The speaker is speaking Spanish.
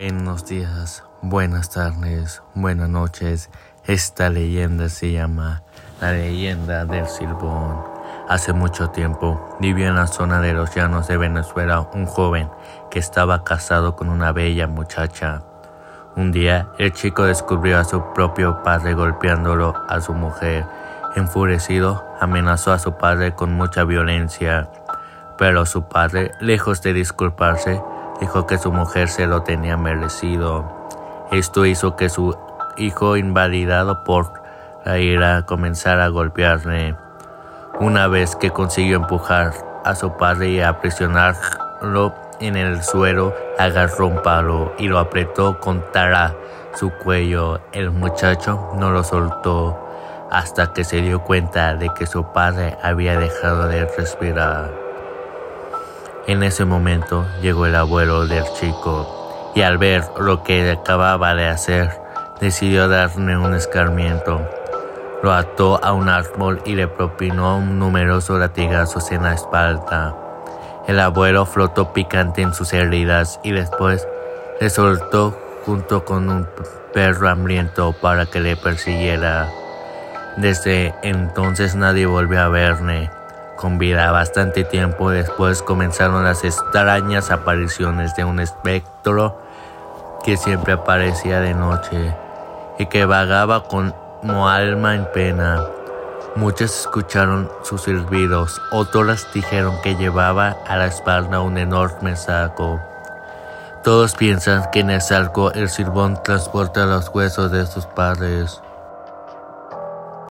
Buenos días, buenas tardes, buenas noches. Esta leyenda se llama la leyenda del Silbón. Hace mucho tiempo vivió en la zona de los llanos de Venezuela un joven que estaba casado con una bella muchacha. Un día el chico descubrió a su propio padre golpeándolo a su mujer. Enfurecido, amenazó a su padre con mucha violencia. Pero su padre, lejos de disculparse, dijo que su mujer se lo tenía merecido. Esto hizo que su hijo, invalidado por la ira, comenzara a golpearle. Una vez que consiguió empujar a su padre y aprisionarlo en el suelo, agarró un palo y lo apretó contra su cuello. El muchacho no lo soltó hasta que se dio cuenta de que su padre había dejado de respirar. En ese momento llegó el abuelo del chico y al ver lo que acababa de hacer, decidió darle un escarmiento. Lo ató a un árbol y le propinó numerosos latigazos en la espalda. El abuelo flotó picante en sus heridas y después le soltó junto con un perro hambriento para que le persiguiera. Desde entonces nadie volvió a verle con vida. Bastante tiempo después comenzaron las extrañas apariciones de un espectro que siempre aparecía de noche y que vagaba como alma en pena. Muchos escucharon sus silbidos, otros dijeron que llevaba a la espalda un enorme saco. Todos piensan que en el saco el silbón transporta los huesos de sus padres.